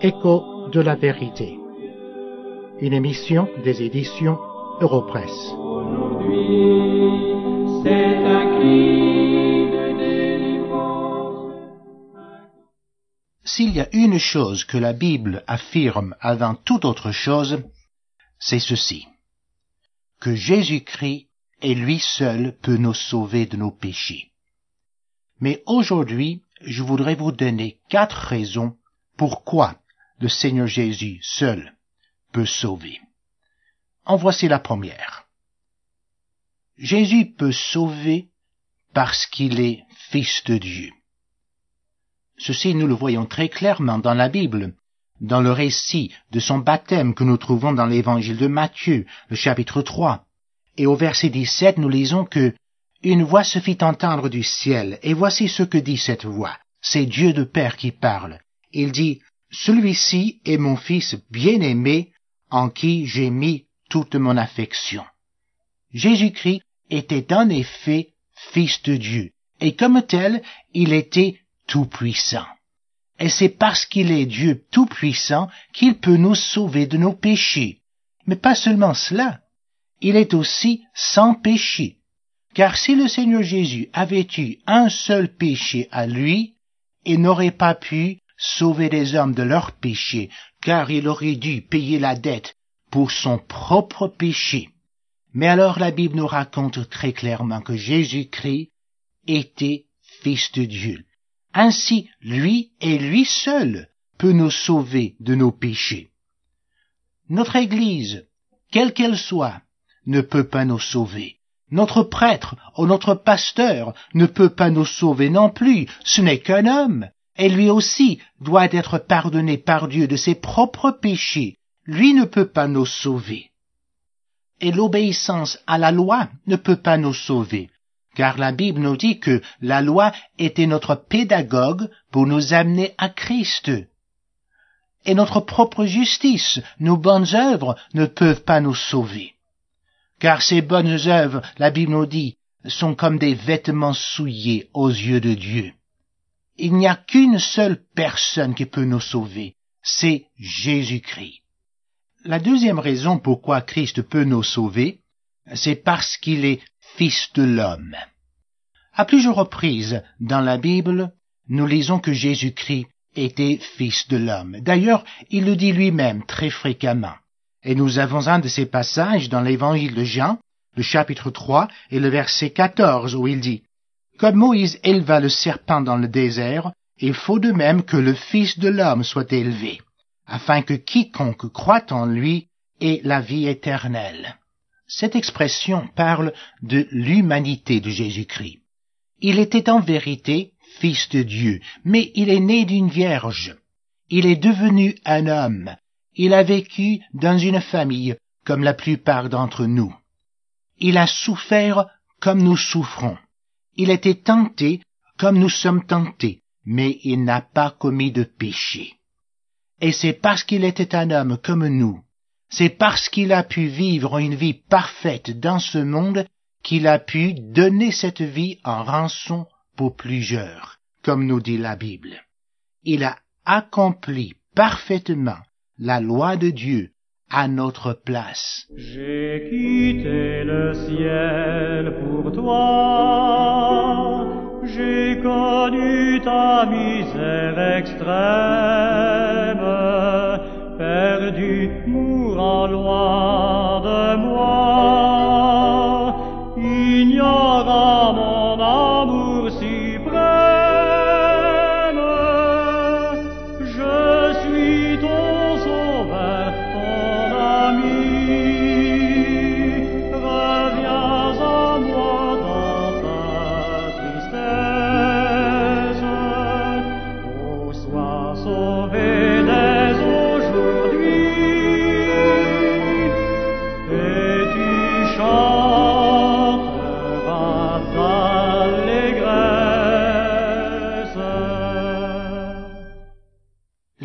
Écho de la vérité. Une émission des éditions Europresse. aujourd'hui. C'est un cri de délivrance. S'il y a une chose que la Bible affirme avant toute autre chose, c'est ceci. Que Jésus-Christ et lui seul peut nous sauver de nos péchés. Mais aujourd'hui, je voudrais vous donner quatre raisons pourquoi le Seigneur Jésus seul peut sauver. En voici la première. Jésus peut sauver parce qu'il est Fils de Dieu. Ceci, nous le voyons très clairement dans la Bible, dans le récit de son baptême que nous trouvons dans l'évangile de Matthieu, le chapitre 3. Et au verset 17, nous lisons que une voix se fit entendre du ciel, et voici ce que dit cette voix. C'est Dieu de Père qui parle. Il dit, Celui-ci est mon Fils bien-aimé, en qui j'ai mis toute mon affection. Jésus-Christ était en effet Fils de Dieu, et comme tel, il était tout-puissant. Et c'est parce qu'il est Dieu tout-puissant qu'il peut nous sauver de nos péchés. Mais pas seulement cela, il est aussi sans péché. Car si le Seigneur Jésus avait eu un seul péché à lui, il n'aurait pas pu sauver les hommes de leur péché, car il aurait dû payer la dette pour son propre péché. Mais alors la Bible nous raconte très clairement que Jésus-Christ était Fils de Dieu. Ainsi, lui et lui seul peut nous sauver de nos péchés. Notre Église, quelle qu'elle soit, ne peut pas nous sauver. Notre prêtre ou notre pasteur ne peut pas nous sauver non plus. Ce n'est qu'un homme. Et lui aussi doit être pardonné par Dieu de ses propres péchés. Lui ne peut pas nous sauver. Et l'obéissance à la loi ne peut pas nous sauver. Car la Bible nous dit que la loi était notre pédagogue pour nous amener à Christ. Et notre propre justice, nos bonnes œuvres ne peuvent pas nous sauver. Car ces bonnes œuvres, la Bible nous dit, sont comme des vêtements souillés aux yeux de Dieu. Il n'y a qu'une seule personne qui peut nous sauver, c'est Jésus-Christ. La deuxième raison pourquoi Christ peut nous sauver, c'est parce qu'il est Fils de l'homme. À plusieurs reprises dans la Bible, nous lisons que Jésus-Christ était Fils de l'homme. D'ailleurs, il le dit lui-même très fréquemment. Et nous avons un de ces passages dans l'évangile de Jean, le chapitre 3 et le verset 14, où il dit, Comme Moïse éleva le serpent dans le désert, il faut de même que le Fils de l'homme soit élevé, afin que quiconque croit en lui ait la vie éternelle. Cette expression parle de l'humanité de Jésus-Christ. Il était en vérité Fils de Dieu, mais il est né d'une vierge. Il est devenu un homme. Il a vécu dans une famille comme la plupart d'entre nous. Il a souffert comme nous souffrons. Il était tenté comme nous sommes tentés, mais il n'a pas commis de péché. Et c'est parce qu'il était un homme comme nous, c'est parce qu'il a pu vivre une vie parfaite dans ce monde qu'il a pu donner cette vie en rançon pour plusieurs, comme nous dit la Bible. Il a accompli parfaitement la loi de Dieu à notre place. J'ai quitté le ciel pour toi, j'ai connu ta misère extrême, perdu, mourant loin de moi,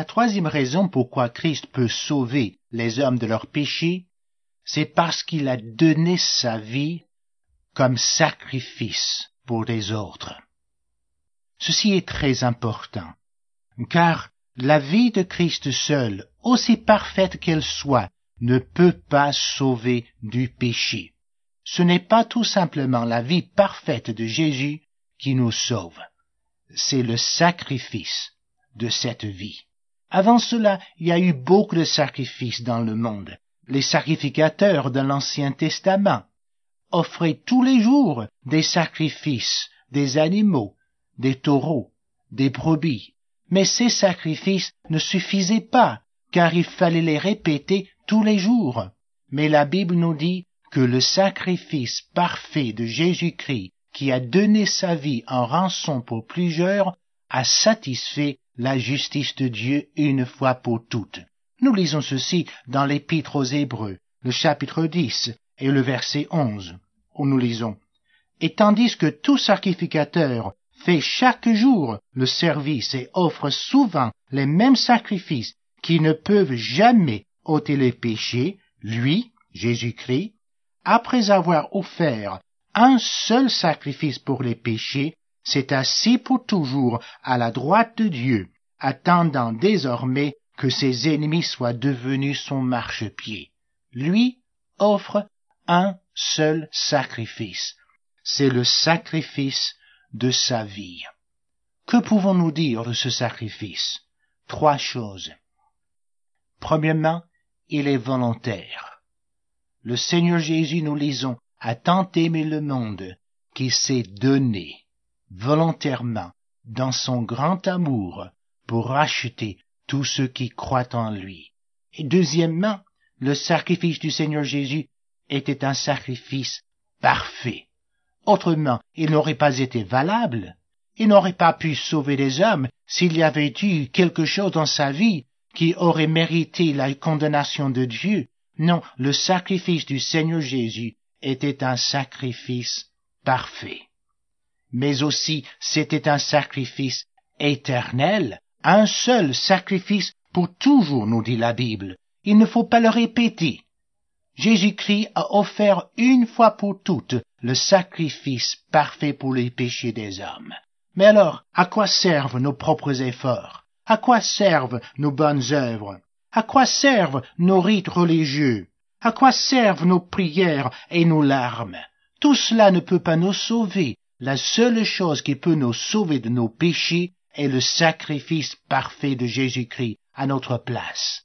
La troisième raison pourquoi Christ peut sauver les hommes de leurs péchés, c'est parce qu'il a donné sa vie comme sacrifice pour les autres. Ceci est très important, car la vie de Christ seul, aussi parfaite qu'elle soit, ne peut pas sauver du péché. Ce n'est pas tout simplement la vie parfaite de Jésus qui nous sauve, c'est le sacrifice de cette vie. Avant cela, il y a eu beaucoup de sacrifices dans le monde. Les sacrificateurs de l'Ancien Testament offraient tous les jours des sacrifices, des animaux, des taureaux, des brebis. Mais ces sacrifices ne suffisaient pas, car il fallait les répéter tous les jours. Mais la Bible nous dit que le sacrifice parfait de Jésus-Christ, qui a donné sa vie en rançon pour plusieurs, a satisfait la justice de Dieu une fois pour toutes. Nous lisons ceci dans l'Épître aux Hébreux, le chapitre 10 et le verset 11, où nous lisons Et tandis que tout sacrificateur fait chaque jour le service et offre souvent les mêmes sacrifices qui ne peuvent jamais ôter les péchés, lui, Jésus-Christ, après avoir offert un seul sacrifice pour les péchés, s'est assis pour toujours à la droite de Dieu, attendant désormais que ses ennemis soient devenus son marchepied. Lui offre un seul sacrifice. C'est le sacrifice de sa vie. Que pouvons-nous dire de ce sacrifice? Trois choses. Premièrement, il est volontaire. Le Seigneur Jésus, nous lisons, a tant aimé le monde qu'il s'est donné volontairement dans son grand amour pour racheter tous ceux qui croient en lui. Et deuxièmement, le sacrifice du Seigneur Jésus était un sacrifice parfait. Autrement, il n'aurait pas été valable. Il n'aurait pas pu sauver les hommes s'il y avait eu quelque chose dans sa vie qui aurait mérité la condamnation de Dieu. Non, le sacrifice du Seigneur Jésus était un sacrifice parfait. Mais aussi c'était un sacrifice éternel, un seul sacrifice pour toujours, nous dit la Bible. Il ne faut pas le répéter. Jésus-Christ a offert une fois pour toutes le sacrifice parfait pour les péchés des hommes. Mais alors, à quoi servent nos propres efforts? À quoi servent nos bonnes œuvres? À quoi servent nos rites religieux? À quoi servent nos prières et nos larmes? Tout cela ne peut pas nous sauver. La seule chose qui peut nous sauver de nos péchés est le sacrifice parfait de Jésus-Christ à notre place.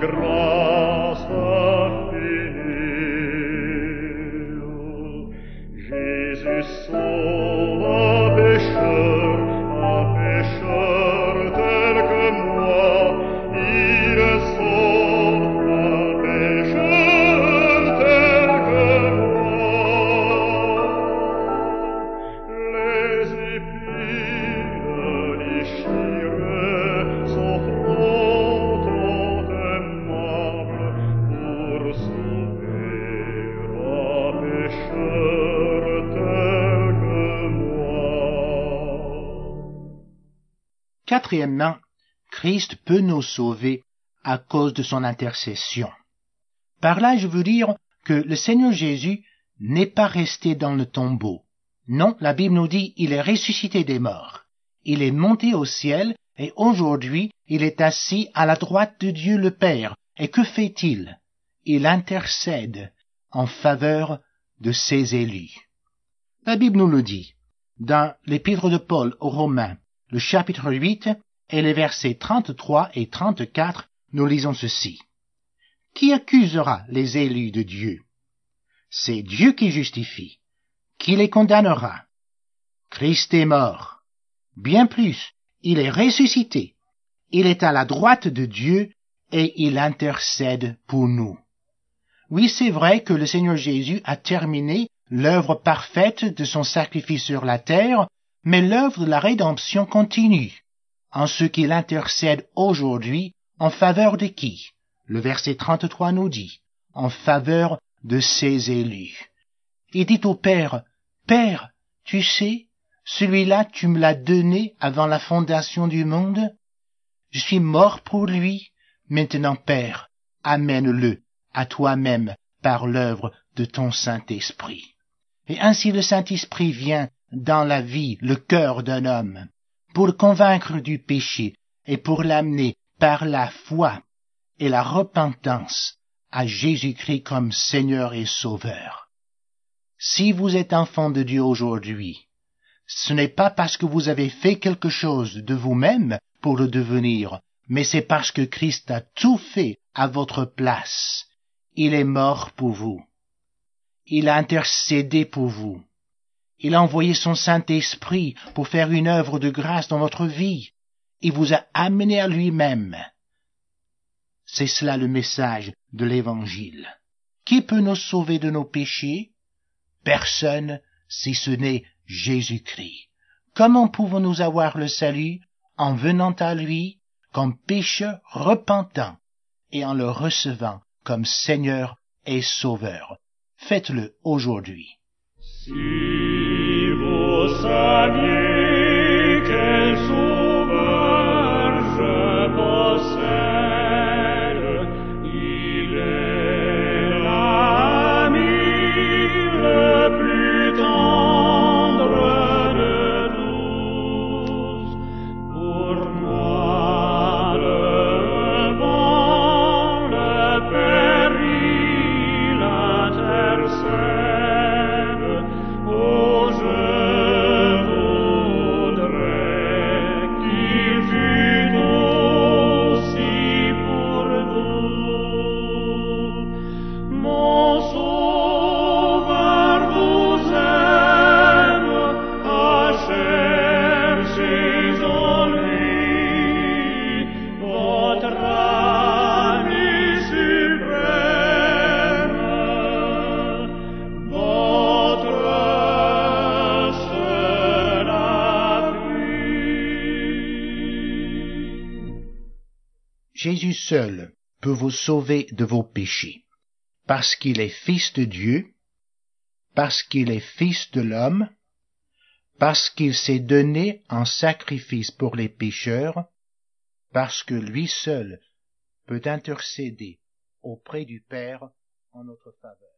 grâce infinie. Jésus sauve Quatrièmement, Christ peut nous sauver à cause de son intercession. Par là, je veux dire que le Seigneur Jésus n'est pas resté dans le tombeau. Non, la Bible nous dit il est ressuscité des morts. Il est monté au ciel et aujourd'hui il est assis à la droite de Dieu le Père. Et que fait-il? Il intercède en faveur de ses élus. La Bible nous le dit dans l'épître de Paul aux Romains, le chapitre 8 et les versets 33 et 34, nous lisons ceci. Qui accusera les élus de Dieu? C'est Dieu qui justifie. Qui les condamnera? Christ est mort. Bien plus, il est ressuscité. Il est à la droite de Dieu et il intercède pour nous. Oui, c'est vrai que le Seigneur Jésus a terminé l'œuvre parfaite de son sacrifice sur la terre, mais l'œuvre de la rédemption continue, en ce qu'il intercède aujourd'hui en faveur de qui? Le verset 33 nous dit, en faveur de ses élus. Il dit au Père, Père, tu sais, celui-là tu me l'as donné avant la fondation du monde. Je suis mort pour lui. Maintenant, Père, amène-le à toi-même par l'œuvre de ton Saint-Esprit. Et ainsi le Saint-Esprit vient dans la vie, le cœur d'un homme, pour convaincre du péché et pour l'amener par la foi et la repentance à Jésus-Christ comme Seigneur et Sauveur. Si vous êtes enfant de Dieu aujourd'hui, ce n'est pas parce que vous avez fait quelque chose de vous-même pour le devenir, mais c'est parce que Christ a tout fait à votre place. Il est mort pour vous. Il a intercédé pour vous. Il a envoyé son Saint-Esprit pour faire une œuvre de grâce dans votre vie. Il vous a amené à lui-même. C'est cela le message de l'Évangile. Qui peut nous sauver de nos péchés? Personne si ce n'est Jésus-Christ. Comment pouvons-nous avoir le salut? En venant à lui comme pécheur repentant et en le recevant comme Seigneur et Sauveur. Faites-le aujourd'hui. Vous Jésus seul peut vous sauver de vos péchés, parce qu'il est Fils de Dieu, parce qu'il est Fils de l'homme, parce qu'il s'est donné en sacrifice pour les pécheurs, parce que lui seul peut intercéder auprès du Père en notre faveur.